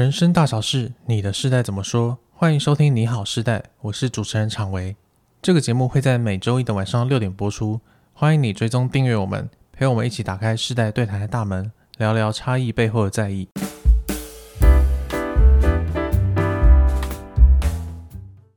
人生大小事，你的世代怎么说？欢迎收听《你好世代》，我是主持人常维。这个节目会在每周一的晚上六点播出，欢迎你追踪订阅我们，陪我们一起打开世代对谈的大门，聊聊差异背后的在意。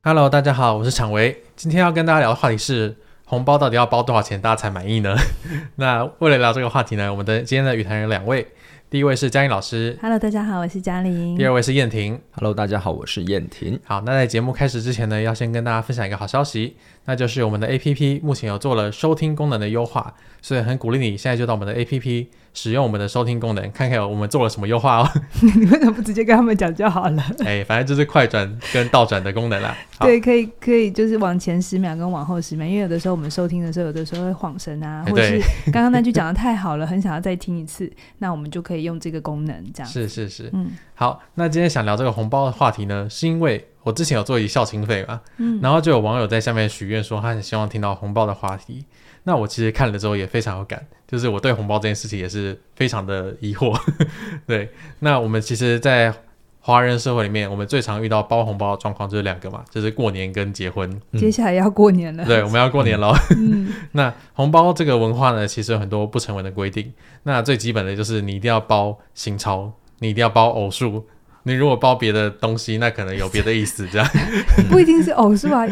Hello，大家好，我是常维。今天要跟大家聊的话题是红包到底要包多少钱，大家才满意呢？那为了聊这个话题呢，我们的今天的与谈人两位。第一位是嘉玲老师，Hello，大家好，我是嘉玲。第二位是燕婷，Hello，大家好，我是燕婷。好，那在节目开始之前呢，要先跟大家分享一个好消息，那就是我们的 APP 目前有做了收听功能的优化，所以很鼓励你现在就到我们的 APP。使用我们的收听功能，看看我们做了什么优化哦。你为什么不直接跟他们讲就好了？哎、欸，反正就是快转跟倒转的功能啦。对，可以可以，就是往前十秒跟往后十秒，因为有的时候我们收听的时候，有的时候会晃神啊，或者是 刚刚那句讲的太好了，很想要再听一次，那我们就可以用这个功能这样。是是是，嗯，好，那今天想聊这个红包的话题呢，是因为我之前有做一孝亲费嘛，嗯，然后就有网友在下面许愿说，他很希望听到红包的话题。那我其实看了之后也非常有感，就是我对红包这件事情也是非常的疑惑。对，那我们其实，在华人社会里面，我们最常遇到包红包的状况就是两个嘛，就是过年跟结婚。接下来要过年了，对，我们要过年了。嗯，那红包这个文化呢，其实有很多不成文的规定。那最基本的就是你一定要包新钞，你一定要包偶数。你如果包别的东西，那可能有别的意思，这样。不一定是偶数啊。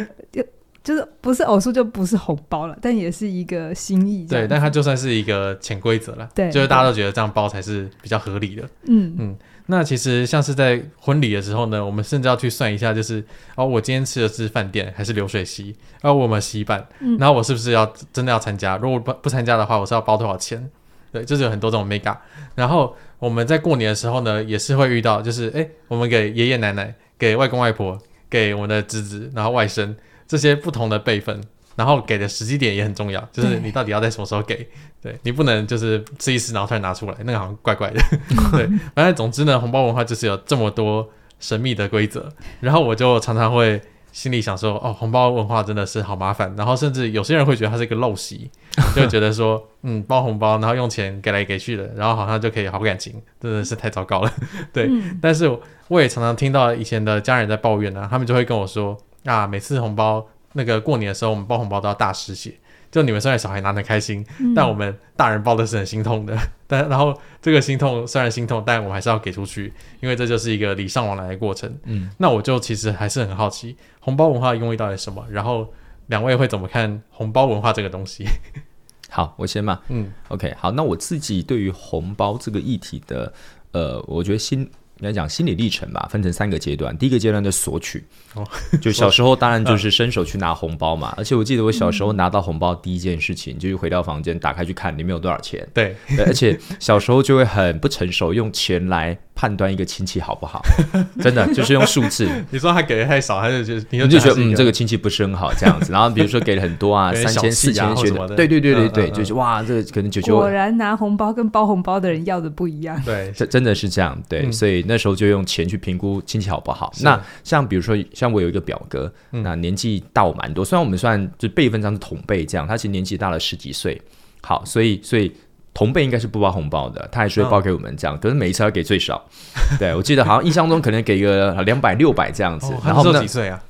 就是不是偶数就不是红包了，但也是一个心意。对，但它就算是一个潜规则了。对，就是大家都觉得这样包才是比较合理的。嗯嗯。那其实像是在婚礼的时候呢，我们甚至要去算一下，就是哦，我今天吃的是饭店还是流水席？然后我们洗版，然后我是不是要真的要参加？如果不不参加的话，我是要包多少钱？对，就是有很多这种 mega。然后我们在过年的时候呢，也是会遇到，就是哎，我们给爷爷奶奶、给外公外婆、给我们的侄子，然后外甥。这些不同的辈分，然后给的时机点也很重要，就是你到底要在什么时候给，对，对你不能就是吃一吃然后突然拿出来，那个好像怪怪的，对。反正总之呢，红包文化就是有这么多神秘的规则，然后我就常常会心里想说，哦，红包文化真的是好麻烦，然后甚至有些人会觉得它是一个陋习，就会觉得说，嗯，包红包然后用钱给来给去的，然后好像就可以好感情，真的是太糟糕了，对。嗯、但是我也常常听到以前的家人在抱怨呢、啊，他们就会跟我说。啊，每次红包那个过年的时候，我们包红包都要大失血。就你们虽然小孩拿得开心，嗯，但我们大人包的是很心痛的。但然后这个心痛虽然心痛，但我们还是要给出去，因为这就是一个礼尚往来的过程。嗯，那我就其实还是很好奇，红包文化的用意到底是什么？然后两位会怎么看红包文化这个东西？好，我先嘛。嗯，OK，好，那我自己对于红包这个议题的，呃，我觉得心。应该讲心理历程吧，分成三个阶段。第一个阶段的索取，哦，就小时候当然就 是伸手去拿红包嘛。而且我记得我小时候拿到红包第一件事情，就是回到房间打开去看里面有多少钱。对，对，而且小时候就会很不成熟，用钱来。判断一个亲戚好不好，真的就是用数字。你说他给的太少，他就觉得你就觉得嗯，这个亲戚不是很好这样子。然后比如说给了很多啊，三千、四千什么的，对对对对对，就是哇，这个可能九九。果然拿红包跟包红包的人要的不一样。对，真真的是这样。对，所以那时候就用钱去评估亲戚好不好。那像比如说，像我有一个表哥，那年纪大我蛮多，虽然我们算就辈分上是同辈这样，他其实年纪大了十几岁。好，所以所以。同辈应该是不包红包的，他还是会包给我们这样，哦、可是每一次要给最少。对，我记得好像印象中可能给个两百六百这样子。哦、然后呢几岁啊？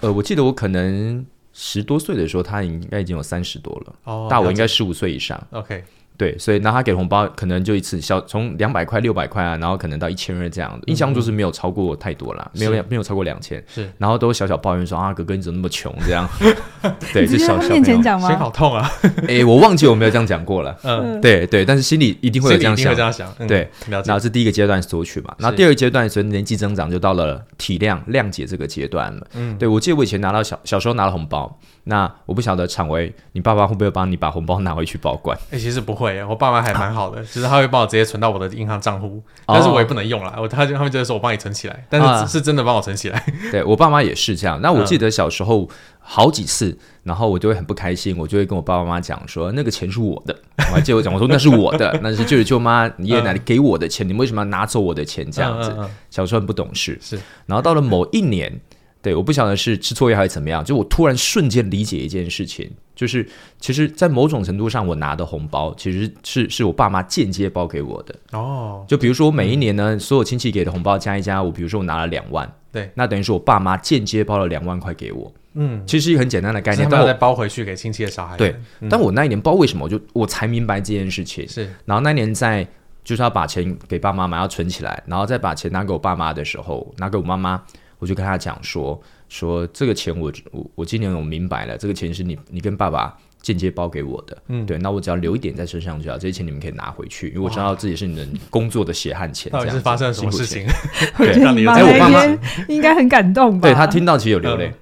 呃，我记得我可能十多岁的时候，他应该已经有三十多了。哦，大我应该十五岁以上。OK。对，所以那他给红包可能就一次小从两百块、六百块啊，然后可能到一千二这样的，印象就是没有超过太多啦，没有没有超过两千，是，然后都小小抱怨说啊，哥哥你怎么那么穷这样？对，就小小面前讲吗？心好痛啊！哎，我忘记我没有这样讲过了。嗯，对对，但是心里一定会有这样想，这样想。对，然后是第一个阶段索取嘛，然后第二个阶段随着年纪增长就到了体谅谅解这个阶段了。嗯，对，我记得我以前拿到小小时候拿了红包，那我不晓得厂维，你爸爸会不会帮你把红包拿回去保管？哎，其实不会。会，我爸妈还蛮好的，就是他会帮我直接存到我的银行账户，但是我也不能用了。我他就他们就说我帮你存起来，但是是真的帮我存起来。对，我爸妈也是这样。那我记得小时候好几次，然后我就会很不开心，我就会跟我爸爸妈妈讲说，那个钱是我的。我还记得我讲，我说那是我的，那是舅舅舅妈、爷爷奶奶给我的钱，你们为什么要拿走我的钱？这样子，小时候很不懂事。是，然后到了某一年。对，我不晓得是吃错药还是怎么样，就我突然瞬间理解一件事情，就是其实，在某种程度上，我拿的红包其实是是我爸妈间接包给我的哦。就比如说每一年呢，嗯、所有亲戚给的红包加一加，我比如说我拿了两万，对，那等于是我爸妈间接包了两万块给我。嗯，其实是一个很简单的概念，但我再包回去给亲戚的小孩。对，嗯、但我那一年不知道为什么，我就我才明白这件事情。是，然后那年在就是要把钱给爸爸妈嘛要存起来，然后再把钱拿给我爸妈的时候，拿给我妈妈，我就跟他讲说说这个钱我我我今年我明白了，这个钱是你你跟爸爸间接包给我的。嗯，对，那我只要留一点在身上就好，这些钱你们可以拿回去，因为我知道自己是你们工作的血汗钱。到底是发生了什么事情？对，让你哎，我爸妈应该很感动吧？对，他听到其实有流泪。嗯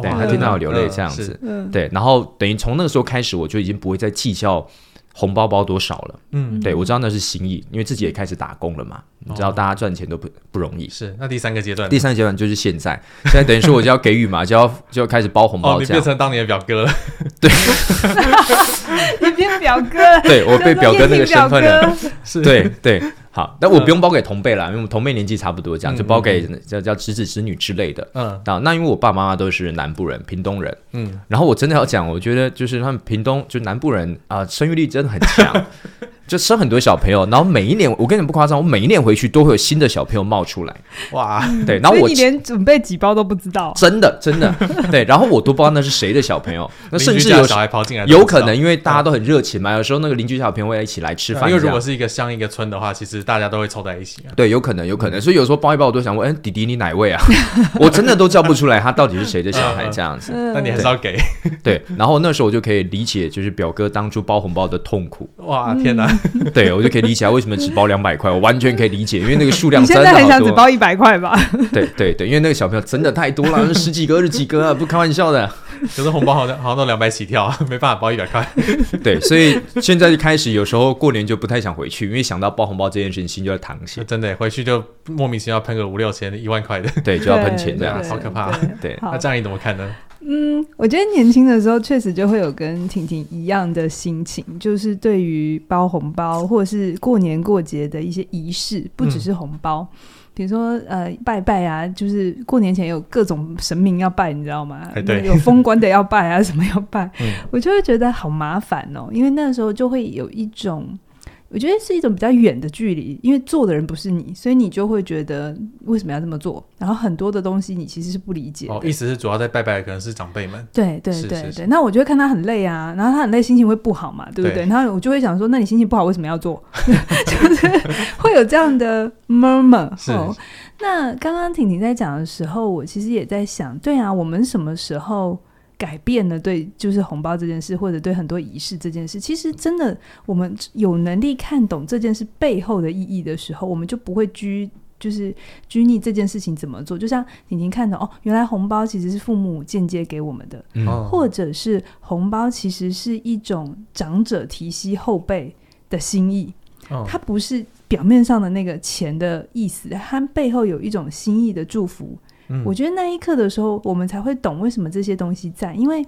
对，他听到我流泪这样子，嗯、对，然后等于从那个时候开始，我就已经不会再计较红包包多少了。嗯，对，我知道那是心意，因为自己也开始打工了嘛。你知道，大家赚钱都不不容易。是，那第三个阶段，第三个阶段就是现在，现在等于说我就要给予嘛，就要就要开始包红包。哦，你变成当年的表哥了。对，你变表哥了。对，我被表哥那个身份了。是，对对。好，但我不用包给同辈啦，因为我们同辈年纪差不多，这样就包给叫叫侄子侄女之类的。嗯，那因为我爸爸妈妈都是南部人，屏东人。嗯，然后我真的要讲，我觉得就是他们屏东就南部人啊，生育力真的很强。就生很多小朋友，然后每一年，我跟你不夸张，我每一年回去都会有新的小朋友冒出来。哇，对，然后我你连准备几包都不知道，真的真的，对，然后我都不知道那是谁的小朋友，那甚至有小孩跑进来，有可能因为大家都很热情嘛，有时候那个邻居小朋友会一起来吃饭。因为如果是一个乡一个村的话，其实大家都会凑在一起。对，有可能有可能，所以有时候包一包，我都想问，哎，弟弟你哪位啊？我真的都叫不出来他到底是谁的小孩 这样子。那你还是要给。对，然后那时候我就可以理解，就是表哥当初包红包的痛苦。哇，天哪！对，我就可以。理解为什么只包两百块，我完全可以理解，因为那个数量真的好多。你现在很想只包一百块吧？对对对，因为那个小朋友真的太多了，十几个、二十几个啊，不开玩笑的。可是红包好像好像都两百起跳，没办法包一百块。对，所以现在就开始有时候过年就不太想回去，因为想到包红包这件事情，心就要淌血。真的回去就莫名其妙喷个五六千、一万块的，对，就要喷钱这样，好可怕。对，那这样你怎么看呢？嗯，我觉得年轻的时候确实就会有跟婷婷一样的心情，就是对于包红包或者是过年过节的一些仪式，不只是红包，嗯、比如说呃拜拜啊，就是过年前有各种神明要拜，你知道吗？对，有封官的要拜啊，什么要拜，嗯、我就会觉得好麻烦哦，因为那个时候就会有一种。我觉得是一种比较远的距离，因为做的人不是你，所以你就会觉得为什么要这么做？然后很多的东西你其实是不理解。哦，意思是主要在拜拜可能是长辈们。对对对对，那我就会看他很累啊，然后他很累，心情会不好嘛，对不对？对，然后我就会想说，那你心情不好为什么要做？就是会有这样的 murmur。是。哦，那刚刚婷婷在讲的时候，我其实也在想，对啊，我们什么时候？改变了对，就是红包这件事，或者对很多仪式这件事，其实真的，我们有能力看懂这件事背后的意义的时候，我们就不会拘，就是拘泥这件事情怎么做。就像婷婷看到哦，原来红包其实是父母间接给我们的，嗯、或者是红包其实是一种长者提携后辈的心意，哦、它不是表面上的那个钱的意思，它背后有一种心意的祝福。我觉得那一刻的时候，我们才会懂为什么这些东西在。因为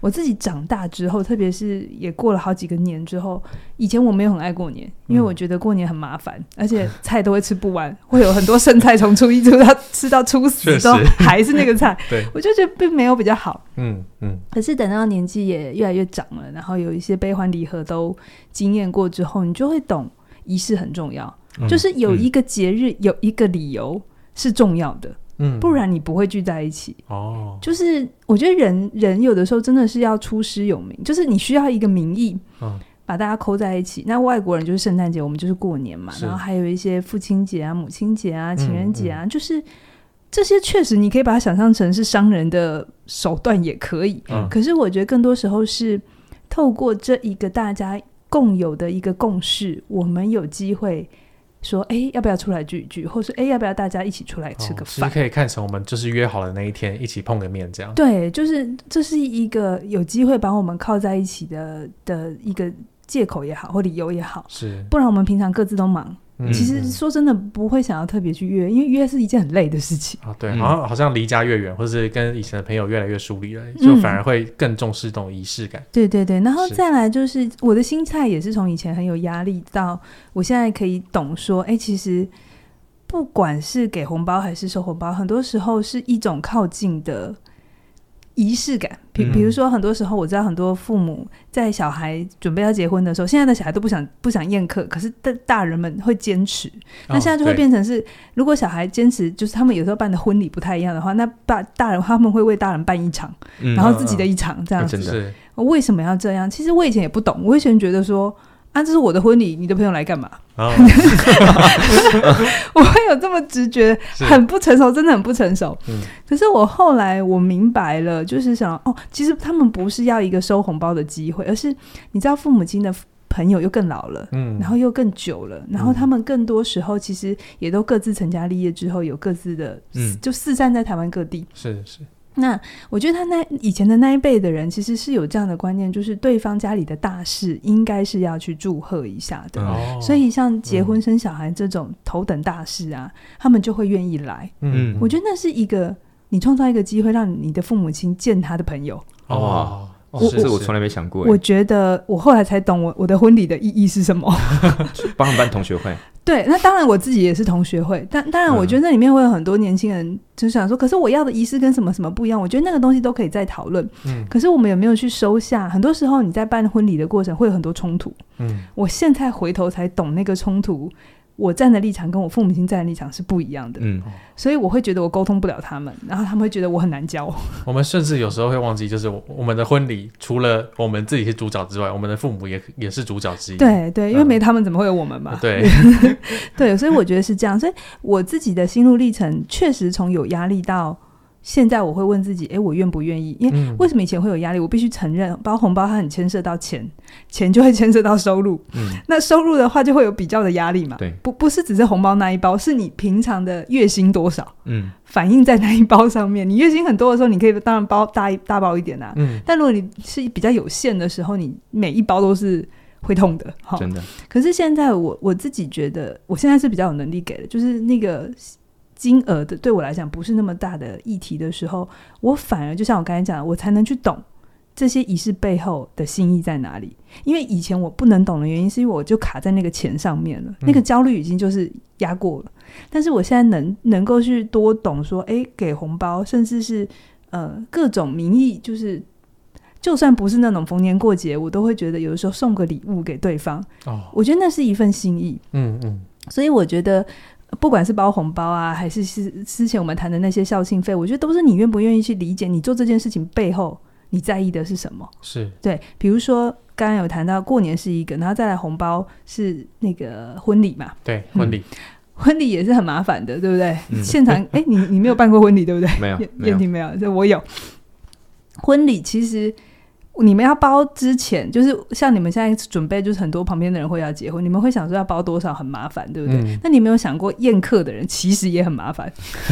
我自己长大之后，特别是也过了好几个年之后，以前我没有很爱过年，因为我觉得过年很麻烦，而且菜都会吃不完，会有很多剩菜从初一吃到吃到初十都还是那个菜。对，我就觉得并没有比较好。嗯嗯。可是等到年纪也越来越长了，然后有一些悲欢离合都经验过之后，你就会懂仪式很重要，就是有一个节日，有一个理由是重要的。嗯，不然你不会聚在一起哦。就是我觉得人人有的时候真的是要出师有名，就是你需要一个名义，嗯，把大家扣在一起。那外国人就是圣诞节，我们就是过年嘛。然后还有一些父亲节啊、母亲节啊、情人节啊，嗯嗯、就是这些确实你可以把它想象成是商人的手段也可以。嗯，可是我觉得更多时候是透过这一个大家共有的一个共识，我们有机会。说哎，要不要出来聚一聚？或是哎，要不要大家一起出来吃个饭？其实可以看成我们就是约好了那一天，一起碰个面这样。对，就是这是一个有机会把我们靠在一起的的一个借口也好，或理由也好。是，不然我们平常各自都忙。其实说真的，不会想要特别去约，因为约是一件很累的事情啊。对，好像好像离家越远，或者是跟以前的朋友越来越疏离了，就反而会更重视这种仪式感。对对对，然后再来就是我的心态也是从以前很有压力，到我现在可以懂说，哎，其实不管是给红包还是收红包，很多时候是一种靠近的。仪式感，比比如说，很多时候我知道很多父母在小孩准备要结婚的时候，现在的小孩都不想不想宴客，可是大大人们会坚持。哦、那现在就会变成是，如果小孩坚持，就是他们有时候办的婚礼不太一样的话，那大大人他们会为大人办一场，嗯、然后自己的一场这样子。嗯哦、为什么要这样？其实我以前也不懂，我以前觉得说。啊，这是我的婚礼，你的朋友来干嘛？哦、我会有这么直觉，很不成熟，真的很不成熟。嗯、可是我后来我明白了，就是想哦，其实他们不是要一个收红包的机会，而是你知道，父母亲的朋友又更老了，嗯，然后又更久了，然后他们更多时候其实也都各自成家立业之后，有各自的，嗯，就四散在台湾各地，是是。那我觉得他那以前的那一辈的人，其实是有这样的观念，就是对方家里的大事应该是要去祝贺一下的。哦、所以像结婚生小孩这种头等大事啊，嗯、他们就会愿意来。嗯，我觉得那是一个你创造一个机会，让你的父母亲见他的朋友。哦。哦，是我从来没想过。我觉得我后来才懂，我我的婚礼的意义是什么？帮他们办同学会。对，那当然我自己也是同学会，但当然我觉得那里面会有很多年轻人就想说，可是我要的仪式跟什么什么不一样？我觉得那个东西都可以再讨论。嗯，可是我们有没有去收下？很多时候你在办婚礼的过程会有很多冲突。嗯，我现在回头才懂那个冲突。我站的立场跟我父母亲站的立场是不一样的，嗯，所以我会觉得我沟通不了他们，然后他们会觉得我很难教。我们甚至有时候会忘记，就是我们的婚礼除了我们自己是主角之外，我们的父母也也是主角之一。对对，因为没他们怎么会有我们嘛？对 对，所以我觉得是这样。所以我自己的心路历程确实从有压力到。现在我会问自己，哎，我愿不愿意？因为为什么以前会有压力？我必须承认，包红包它很牵涉到钱，钱就会牵涉到收入。嗯，那收入的话就会有比较的压力嘛。对，不不是只是红包那一包，是你平常的月薪多少？嗯，反映在那一包上面。你月薪很多的时候，你可以当然包大一大包一点啊。嗯，但如果你是比较有限的时候，你每一包都是会痛的。真的。可是现在我我自己觉得，我现在是比较有能力给的，就是那个。金额的对我来讲不是那么大的议题的时候，我反而就像我刚才讲的，我才能去懂这些仪式背后的心意在哪里。因为以前我不能懂的原因，是因为我就卡在那个钱上面了，那个焦虑已经就是压过了。但是我现在能能够去多懂说，哎，给红包，甚至是呃各种名义，就是就算不是那种逢年过节，我都会觉得有的时候送个礼物给对方，哦，我觉得那是一份心意。嗯嗯，所以我觉得。不管是包红包啊，还是是之前我们谈的那些孝亲费，我觉得都是你愿不愿意去理解你做这件事情背后你在意的是什么。是对，比如说刚刚有谈到过年是一个，然后再来红包是那个婚礼嘛？对，婚礼、嗯，婚礼也是很麻烦的，对不对？嗯、现场哎，你你没有办过婚礼对不对？没有，燕婷没有，这我有。婚礼其实。你们要包之前，就是像你们现在准备，就是很多旁边的人会要结婚，你们会想说要包多少很麻烦，对不对？嗯、那你没有想过宴客的人其实也很麻烦，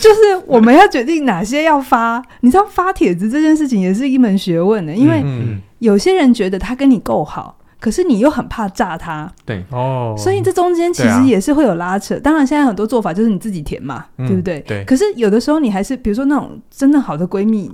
就是我们要决定哪些要发，你知道发帖子这件事情也是一门学问的，因为有些人觉得他跟你够好，可是你又很怕炸他，对哦，所以这中间其实也是会有拉扯。啊、当然，现在很多做法就是你自己填嘛，嗯、对不对？对。可是有的时候你还是，比如说那种真的好的闺蜜。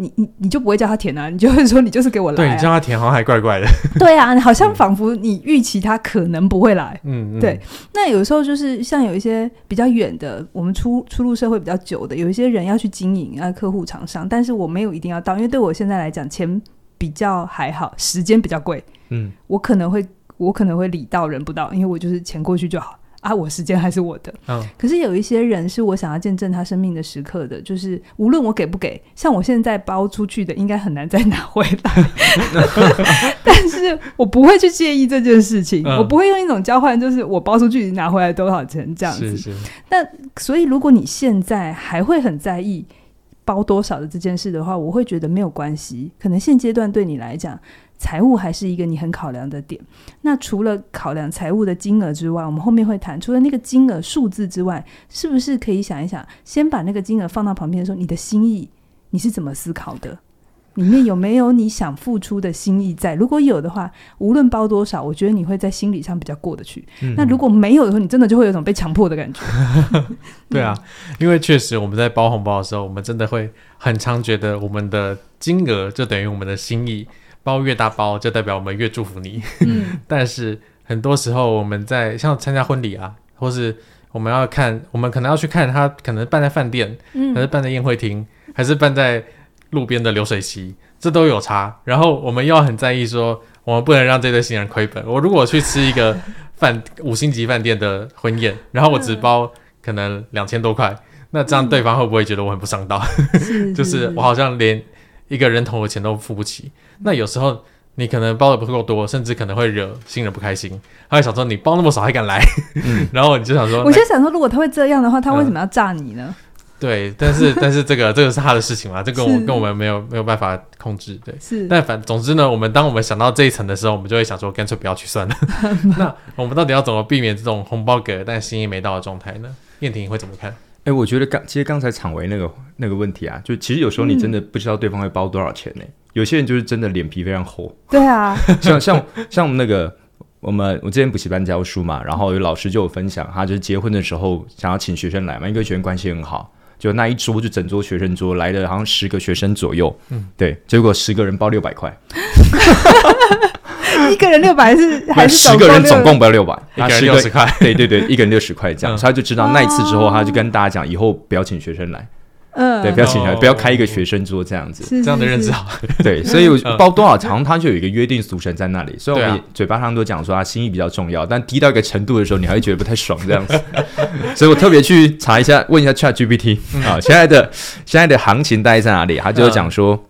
你你你就不会叫他填啊？你就会说你就是给我来、啊。对，你叫他填好像还怪怪的。对啊，好像仿佛你预期他可能不会来。嗯，对。那有时候就是像有一些比较远的，我们出出入社会比较久的，有一些人要去经营啊，客户厂商，但是我没有一定要到，因为对我现在来讲，钱比较还好，时间比较贵。嗯，我可能会我可能会礼到人不到，因为我就是钱过去就好。啊，我时间还是我的。嗯，可是有一些人是我想要见证他生命的时刻的，就是无论我给不给，像我现在包出去的，应该很难再拿回来。但是我不会去介意这件事情，嗯、我不会用一种交换，就是我包出去拿回来多少钱这样子。是是。那所以，如果你现在还会很在意包多少的这件事的话，我会觉得没有关系。可能现阶段对你来讲。财务还是一个你很考量的点。那除了考量财务的金额之外，我们后面会谈，除了那个金额数字之外，是不是可以想一想，先把那个金额放到旁边的时候，你的心意你是怎么思考的？里面有没有你想付出的心意在？如果有的话，无论包多少，我觉得你会在心理上比较过得去。嗯、那如果没有的话，你真的就会有种被强迫的感觉。对啊，因为确实我们在包红包的时候，我们真的会很常觉得我们的金额就等于我们的心意。包越大包，就代表我们越祝福你。嗯，但是很多时候我们在像参加婚礼啊，或是我们要看，我们可能要去看他可能办在饭店，嗯，还是办在宴会厅，还是办在路边的流水席，这都有差。然后我们要很在意说，我们不能让这对新人亏本。我如果去吃一个 饭五星级饭店的婚宴，然后我只包可能两千多块，那这样对方会不会觉得我很不上道？就是我好像连一个人头的钱都付不起。那有时候。你可能包的不够多，甚至可能会惹新人不开心。他会想说你包那么少还敢来，嗯、然后你就想说，我就想说，如果他会这样的话，他为什么要炸你呢？嗯、对，但是但是这个这个是他的事情嘛，这个我跟我们没有没有办法控制。对，是。但反总之呢，我们当我们想到这一层的时候，我们就会想说，干脆不要去算了。那我们到底要怎么避免这种红包给了但心意没到的状态呢？燕婷会怎么看？哎、欸，我觉得刚其实刚才厂维那个那个问题啊，就其实有时候你真的不知道对方会包多少钱呢、欸。嗯有些人就是真的脸皮非常厚，对啊，像像像我们那个我们我之前补习班教书嘛，然后有老师就有分享，他就是结婚的时候想要请学生来嘛，因为学生关系很好，就那一桌就整桌学生桌来的好像十个学生左右，嗯，对，结果十个人包六百块，一个人六百是还是十个人总共不要六百，一个人六十块，对对对，一个人六十块这样，嗯、所以他就知道那一次之后，他就跟大家讲，以后不要请学生来。嗯，对，不要请来，不要开一个学生桌这样子，这样的认知好。对，所以包多少场，他就有一个约定俗成在那里。所以我们嘴巴上都讲说他心意比较重要，但低到一个程度的时候，你还会觉得不太爽这样子。所以我特别去查一下，问一下 ChatGPT 啊，现在的现在的行情大概在哪里？他就讲说。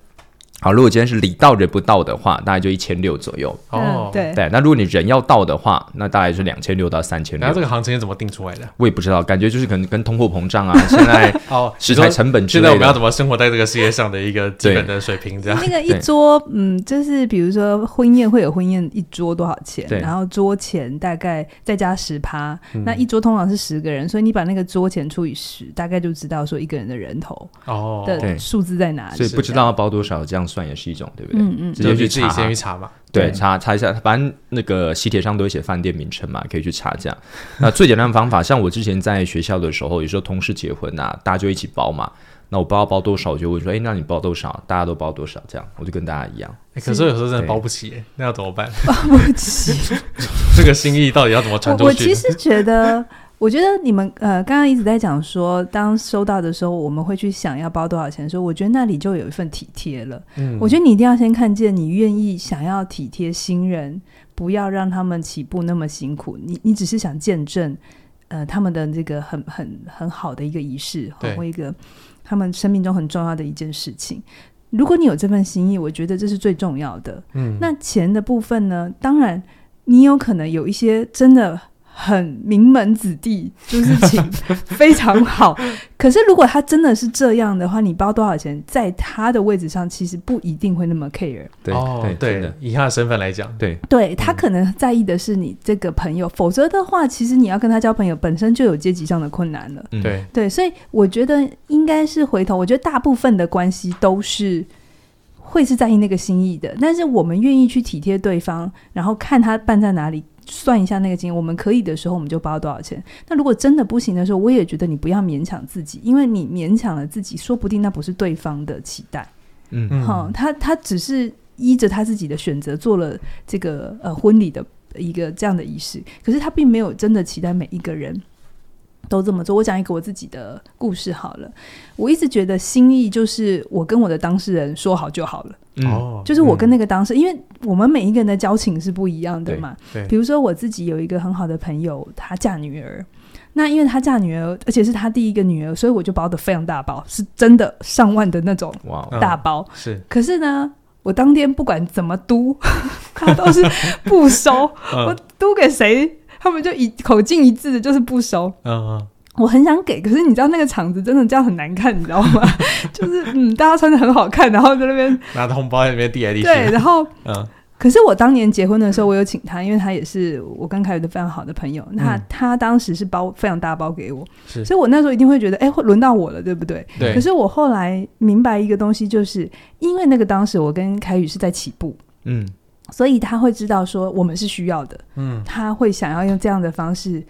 好，如果今天是礼到人不到的话，大概就一千六左右。哦，对对。那如果你人要到的话，那大概是两千六到三千六。那这个行情是怎么定出来的？我也不知道，感觉就是可能跟通货膨胀啊，现在哦，食材成本之类的。现在我们要怎么生活在这个世界上的一个基本的水平？这样。那个一桌，嗯，就是比如说婚宴会有婚宴一桌多少钱？对。然后桌钱大概再加十趴，那一桌通常是十个人，所以你把那个桌钱除以十，大概就知道说一个人的人头哦的数字在哪里。所以不知道要包多少，这样。算也是一种，对不对？嗯嗯，直接去自己先去查嘛。对，查查一下，反正那个喜帖上都会写饭店名称嘛，可以去查这样。那最简单的方法，像我之前在学校的时候，有时候同事结婚啊，大家就一起包嘛。那我不知道包多少，我就问说，哎，那你包多少？大家都包多少？这样，我就跟大家一样。可是有时候真的包不起，那要怎么办？包不起，这个心意到底要怎么传出去？我其实觉得。我觉得你们呃，刚刚一直在讲说，当收到的时候，我们会去想要包多少钱的时候，我觉得那里就有一份体贴了。嗯，我觉得你一定要先看见你愿意想要体贴新人，不要让他们起步那么辛苦。你你只是想见证呃他们的这个很很很好的一个仪式，或一个他们生命中很重要的一件事情。如果你有这份心意，我觉得这是最重要的。嗯，那钱的部分呢？当然，你有可能有一些真的。很名门子弟，就是请非常好。可是如果他真的是这样的话，你包多少钱，在他的位置上，其实不一定会那么 care。对对对，以他的身份来讲，对对，他可能在意的是你这个朋友。否则的话，其实你要跟他交朋友，本身就有阶级上的困难了。对对，所以我觉得应该是回头。我觉得大部分的关系都是会是在意那个心意的，但是我们愿意去体贴对方，然后看他办在哪里。算一下那个金额，我们可以的时候，我们就包多少钱。那如果真的不行的时候，我也觉得你不要勉强自己，因为你勉强了自己，说不定那不是对方的期待。嗯，好、嗯，他他只是依着他自己的选择做了这个呃婚礼的一个这样的仪式，可是他并没有真的期待每一个人都这么做。我讲一个我自己的故事好了，我一直觉得心意就是我跟我的当事人说好就好了。哦，就是我跟那个当事人，嗯，因为我们每一个人的交情是不一样的嘛。对，对，比如说我自己有一个很好的朋友，她嫁女儿，那因为她嫁女儿，而且是她第一个女儿，所以我就包的非常大包，是真的上万的那种大包。嗯，是，可是呢，我当天不管怎么嘟，他都是不收。嗯，我嘟给谁，他们就一口径一致的，就是不收。嗯嗯。我很想给，可是你知道那个场子真的这样很难看，你知道吗？就是嗯，大家穿的很好看，然后在那边拿着红包在那边递来递去。对，然后嗯，可是我当年结婚的时候，我有请他，因为他也是我跟凯宇的非常好的朋友。那、嗯、他当时是包非常大包给我，所以我那时候一定会觉得，哎，会轮到我了，对不对？对。可是我后来明白一个东西，就是因为那个当时我跟凯宇是在起步，嗯，所以他会知道说我们是需要的，嗯，他会想要用这样的方式。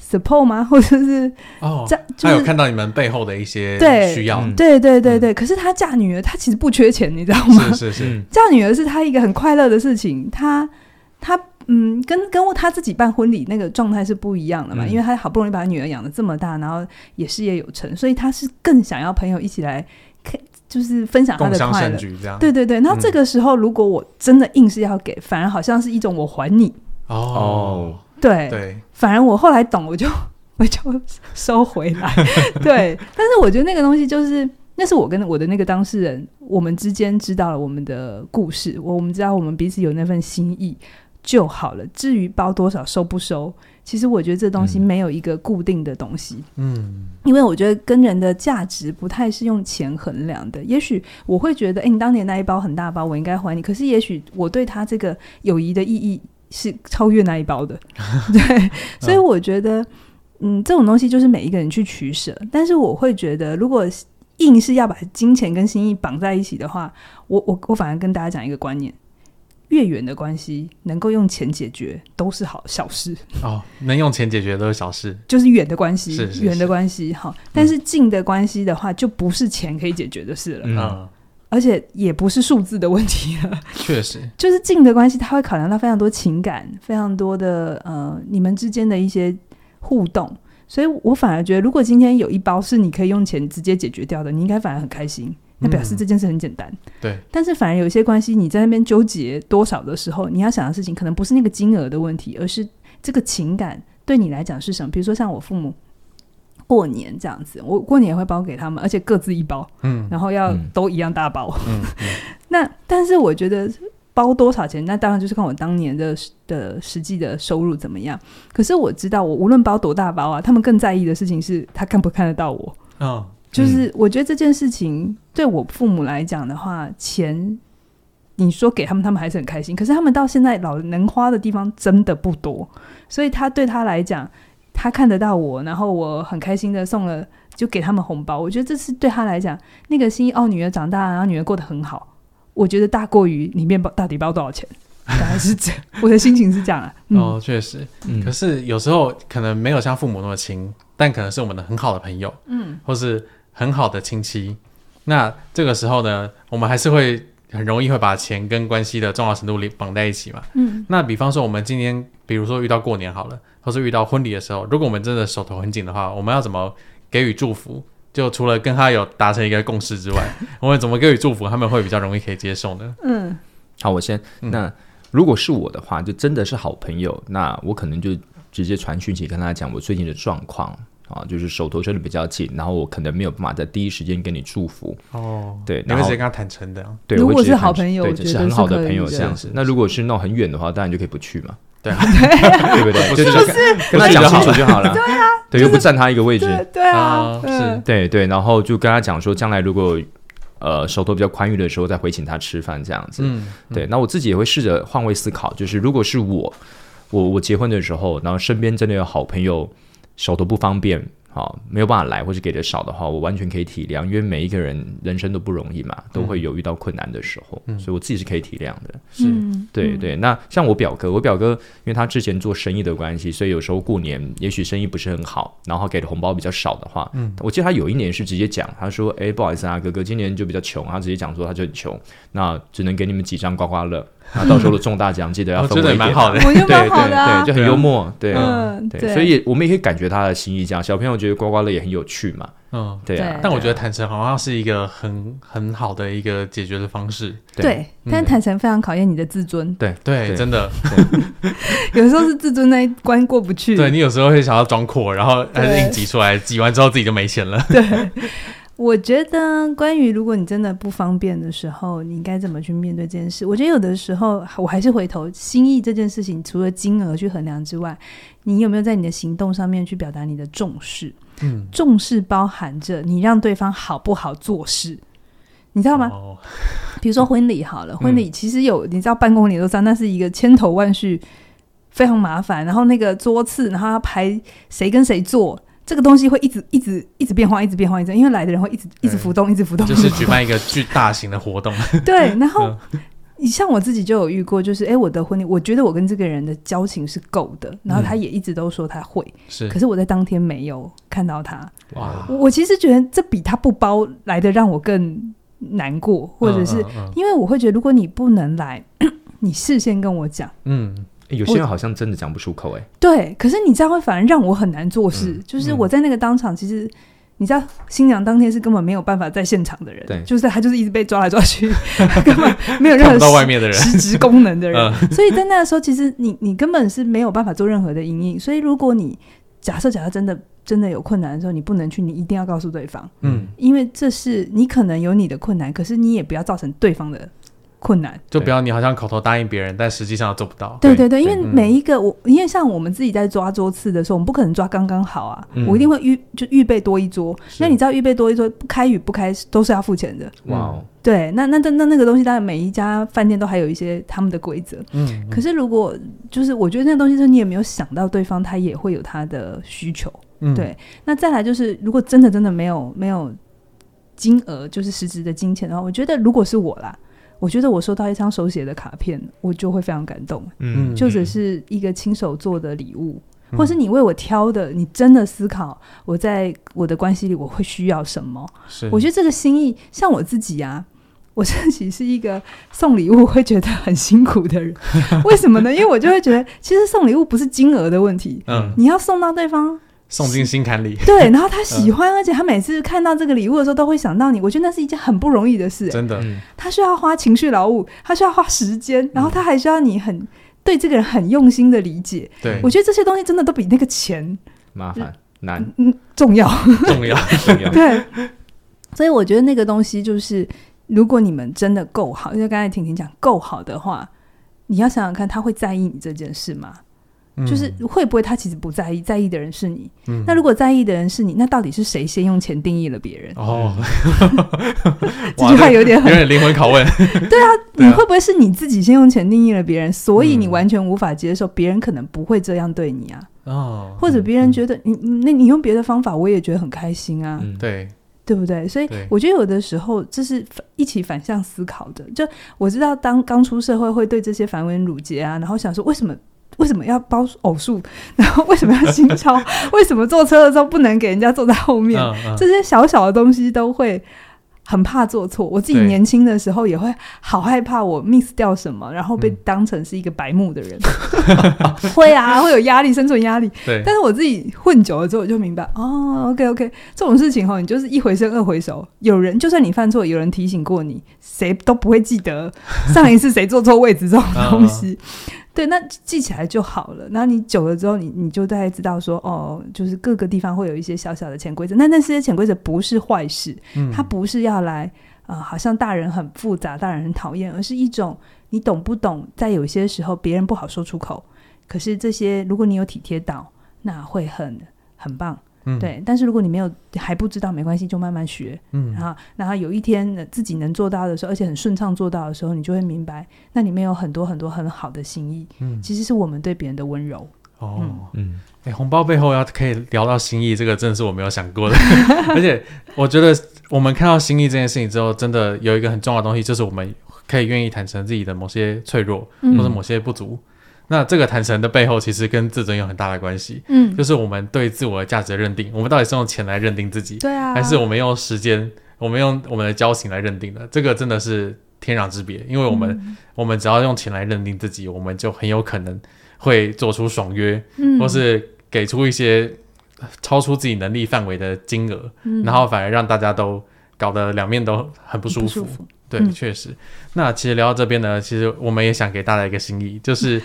support 吗？或者是哦，这、就是、他有看到你们背后的一些需要，对对对对。嗯、可是他嫁女儿，他其实不缺钱，你知道吗？是是是，嫁女儿是他一个很快乐的事情。他他嗯，跟跟他自己办婚礼那个状态是不一样的嘛，嗯、因为他好不容易把女儿养的这么大，然后也事业有成，所以他是更想要朋友一起来看，就是分享他的快乐。对对对，那这个时候如果我真的硬是要给，嗯、反而好像是一种我还你。哦，对。对，反而我后来懂，我就 我就收回来，对，但是我觉得那个东西就是。那是我跟我的那个当事人，我们之间知道了我们的故事，我们知道我们彼此有那份心意就好了。至于包多少收不收，其实我觉得这东西没有一个固定的东西。嗯，因为我觉得跟人的价值不太是用钱衡量的。也许我会觉得，哎，你当年那一包很大包，我应该还你。可是也许我对他这个友谊的意义是超越那一包的。对，所以我觉得，嗯，这种东西就是每一个人去取舍。但是我会觉得，如果硬是要把金钱跟心意绑在一起的话，我我我反而跟大家讲一个观念：越远的关系能够用钱解决都是好小事。哦，能用钱解决都是小事，就是远的关系，远的关系哈，但是近的关系的话，就不是钱可以解决的事了，嗯，而且也不是数字的问题了，确实，就是近的关系，他会考量到非常多情感，非常多的呃，你们之间的一些互动。所以我反而觉得，如果今天有一包是你可以用钱直接解决掉的，你应该反而很开心。那表示这件事很简单。嗯、对。但是反而有一些关系，你在那边纠结多少的时候，你要想的事情可能不是那个金额的问题，而是这个情感对你来讲是什么？比如说像我父母过年这样子，我过年也会包给他们，而且各自一包，嗯，然后要都一样大包。嗯。嗯那但是我觉得。包多少钱？那当然就是看我当年的的实际的收入怎么样。可是我知道，我无论包多大包啊，他们更在意的事情是他看不看得到我。哦，就是我觉得这件事情对我父母来讲的话，钱你说给他们，他们还是很开心。可是他们到现在老能花的地方真的不多，所以他对他来讲，他看得到我，然后我很开心的送了，就给他们红包。我觉得这是对他来讲那个心意。哦，女儿长大，然后女儿过得很好。我觉得大过于里面包到底包多少钱，大概是这样。我的心情是这样啊。嗯、哦，确实。嗯、可是有时候可能没有像父母那么亲，但可能是我们的很好的朋友，嗯，或是很好的亲戚。那这个时候呢，我们还是会很容易会把钱跟关系的重要程度绑在一起嘛。嗯。那比方说，我们今天比如说遇到过年好了，或是遇到婚礼的时候，如果我们真的手头很紧的话，我们要怎么给予祝福？就除了跟他有达成一个共识之外，我们怎么给予祝福，他们会比较容易可以接受呢？嗯，好，我先。那如果是我的话，就真的是好朋友，那我可能就直接传讯息跟他讲我最近的状况啊，就是手头真的比较紧，然后我可能没有办法在第一时间跟你祝福。哦，对，你会直接跟他坦诚的。对，如果是好朋友，对，就是很好的朋友这样子。那如果是那种很远的话，当然就可以不去嘛。对啊，对不对？是不是跟他讲清楚就好了？对啊，对，又不占他一个位置。对啊，是，对对。然后就跟他讲说，将来如果呃手头比较宽裕的时候，再回请他吃饭这样子。嗯，对。那我自己也会试着换位思考，就是如果是我，我我结婚的时候，然后身边真的有好朋友手头不方便。好，没有办法来，或是给的少的话，我完全可以体谅，因为每一个人人生都不容易嘛，都会有遇到困难的时候，嗯、所以我自己是可以体谅的。是，对对。那像我表哥，我表哥因为他之前做生意的关系，所以有时候过年也许生意不是很好，然后给的红包比较少的话，嗯，我记得他有一年是直接讲，他说：“哎，不好意思啊，哥哥，今年就比较穷。”他直接讲说他就很穷，那只能给你们几张刮刮乐。那到时候的中大奖记得要分我一点，蛮好的，对对对，就很幽默，对，对，所以我们也可以感觉他的心意。这样小朋友觉得刮刮乐也很有趣嘛，嗯，对啊。但我觉得坦诚好像是一个很很好的一个解决的方式，对。但坦诚非常考验你的自尊，对对，真的，有时候是自尊那一关过不去。对，你有时候会想要装阔，然后还是硬挤出来，挤完之后自己就没钱了。对。我觉得，关于如果你真的不方便的时候，你应该怎么去面对这件事？我觉得有的时候，我还是回头心意这件事情，除了金额去衡量之外，你有没有在你的行动上面去表达你的重视？嗯，重视包含着你让对方好不好做事，你知道吗？哦，比如说婚礼好了，婚礼其实有，你知道办公礼都知道，那是一个千头万绪，非常麻烦。然后那个桌次，然后要排谁跟谁坐。这个东西会一直一直一直变化，一直变化，一直因为来的人会一直一直浮动，一直浮动。就是举办一个巨大型的活动。对，然后你像我自己就有遇过，就是哎，我的婚礼，我觉得我跟这个人的交情是够的，然后他也一直都说他会，是，可是我在当天没有看到他。哇，我其实觉得这比他不包来的让我更难过，或者是因为我会觉得，如果你不能来，你事先跟我讲，嗯。有些人好像真的讲不出口，哎，对，可是你这样会反而让我很难做事。嗯、就是我在那个当场，其实你知道，新娘当天是根本没有办法在现场的人，对，就是他就是一直被抓来抓去，根本没有任何到外面的人实质功能的人。所以在那个时候，其实你你根本是没有办法做任何的阴影。所以如果你假设假设真的真的有困难的时候，你不能去，你一定要告诉对方，嗯，因为这是你可能有你的困难，可是你也不要造成对方的。困难，就不要你好像口头答应别人，但实际上做不到。对对对，因为每一个我，因为像我们自己在抓桌次的时候，我们不可能抓刚刚好啊，我一定会预就预备多一桌。那你知道预备多一桌不，开与不开都是要付钱的。哇，对，那那那那那个东西，当然每一家饭店都还有一些他们的规则。嗯，可是如果就是我觉得那个东西，是你也没有想到对方他也会有他的需求。嗯，对。那再来就是，如果真的真的没有没有金额，就是实质的金钱的话，我觉得如果是我啦。我觉得我收到一张手写的卡片，我就会非常感动。嗯，就只是一个亲手做的礼物，嗯、或是你为我挑的，你真的思考我在我的关系里我会需要什么。是，我觉得这个心意，像我自己啊，我自己是一个送礼物会觉得很辛苦的人。为什么呢？因为我就会觉得，其实送礼物不是金额的问题，嗯，你要送到对方。送进心坎里，对，然后他喜欢，而且他每次看到这个礼物的时候，都会想到你。我觉得那是一件很不容易的事，真的。他需要花情绪劳务，他需要花时间，然后他还需要你很对这个人很用心的理解。对，我觉得这些东西真的都比那个钱麻烦难，嗯，重要，重要，重要。对，所以我觉得那个东西就是，如果你们真的够好，因为刚才婷婷讲够好的话，你要想想看，他会在意你这件事吗？就是会不会他其实不在意，在意的人是你。嗯、那如果在意的人是你，那到底是谁先用钱定义了别人？哦，这句话有点很有点灵魂拷问。对啊，你会不会是你自己先用钱定义了别人，所以你完全无法接受别人可能不会这样对你啊？哦，或者别人觉得你那你用别的方法，我也觉得很开心啊。嗯、对，对不对？所以我觉得有的时候这是一起反向思考的。就我知道，当刚出社会会对这些繁文缛节啊，然后想说为什么。为什么要包偶数？然后为什么要新钞？为什么坐车的时候不能给人家坐在后面？嗯嗯、这些小小的东西都会很怕做错。我自己年轻的时候也会好害怕我 miss 掉什么，然后被当成是一个白目的人。嗯、会啊，会有压力，生存压力。对。但是我自己混久了之后，我就明白哦，OK OK，这种事情哈，你就是一回生二回熟。有人就算你犯错，有人提醒过你，谁都不会记得上一次谁坐错位置这种东西。嗯对，那记起来就好了。那你久了之后，你你就大概知道说，哦，就是各个地方会有一些小小的潜规则。那那些潜规则不是坏事，嗯、它不是要来啊、呃，好像大人很复杂，大人很讨厌，而是一种你懂不懂？在有些时候，别人不好说出口，可是这些如果你有体贴到，那会很很棒。嗯，对，但是如果你没有还不知道，没关系，就慢慢学。嗯，然后然后有一天自己能做到的时候，而且很顺畅做到的时候，你就会明白，那里面有很多很多很好的心意。嗯，其实是我们对别人的温柔。哦，嗯，哎，红包背后要可以聊到心意，这个真的是我没有想过的。而且我觉得我们看到心意这件事情之后，真的有一个很重要的东西，就是我们可以愿意坦诚自己的某些脆弱，或者某些不足。那这个坦诚的背后，其实跟自尊有很大的关系。嗯，就是我们对自我的价值的认定，我们到底是用钱来认定自己，对啊，还是我们用时间，我们用我们的交情来认定的？这个真的是天壤之别。因为我们，嗯、我们只要用钱来认定自己，我们就很有可能会做出爽约，嗯，或是给出一些超出自己能力范围的金额，嗯，然后反而让大家都搞得两面都很不舒服。对，嗯、确实。那其实聊到这边呢，其实我们也想给大家一个心意，就是。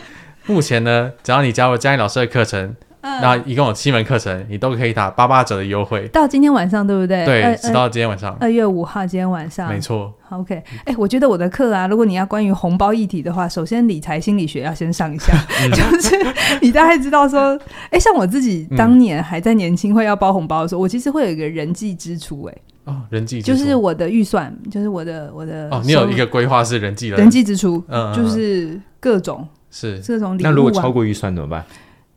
目前呢，只要你加入佳音老师的课程，那、呃、一共有七门课程，你都可以打八八折的优惠。到今天晚上，对不对？对，直到今天晚上，二月五号，今天晚上，没错。OK，哎、欸，我觉得我的课啊，如果你要关于红包议题的话，首先理财心理学要先上一下，就是你大概知道说，哎、欸，像我自己当年还在年轻会要包红包的时候，嗯、我其实会有一个人际支出、欸，哎。哦，人际就是我的预算，就是我的我的哦，你有一个规划是人际的人际支出，嗯，就是各种。是。这种礼物，那如果超过预算怎么办？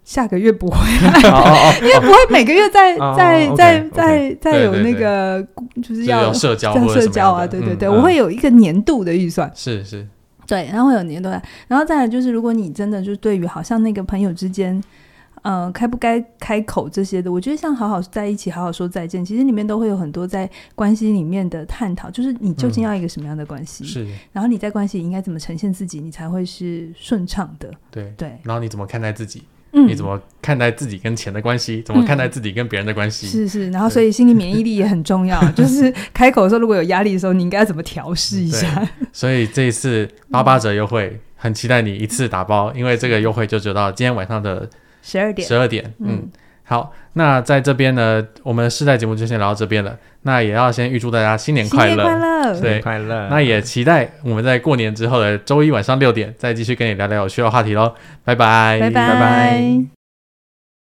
下个月不会，因为不会每个月再再再再再有那个，就是要社交社交啊，对对对，我会有一个年度的预算，是是，对，然后会有年度的，然后再来就是，如果你真的就是对于好像那个朋友之间。呃，该不该开口这些的，我觉得像好好在一起，好好说再见，其实里面都会有很多在关系里面的探讨，就是你究竟要一个什么样的关系，嗯、是，然后你在关系里应该怎么呈现自己，你才会是顺畅的，对对，然后你怎么看待自己？嗯，你怎么看待自己跟钱的关系？怎么看待自己跟别人的关系？是是，然后所以心理免疫力也很重要，就是开口的时候如果有压力的时候，你应该要怎么调试一下？所以这一次八八折优惠，很期待你一次打包，因为这个优惠就只到今天晚上的。十二点，十二点，嗯，好，那在这边呢，我们试代节目就先聊到这边了。那也要先预祝大家新年快乐，新年快乐，对，快乐。那也期待我们在过年之后的周一晚上六点，再继续跟你聊聊有趣的话题喽。拜拜，拜拜。拜拜。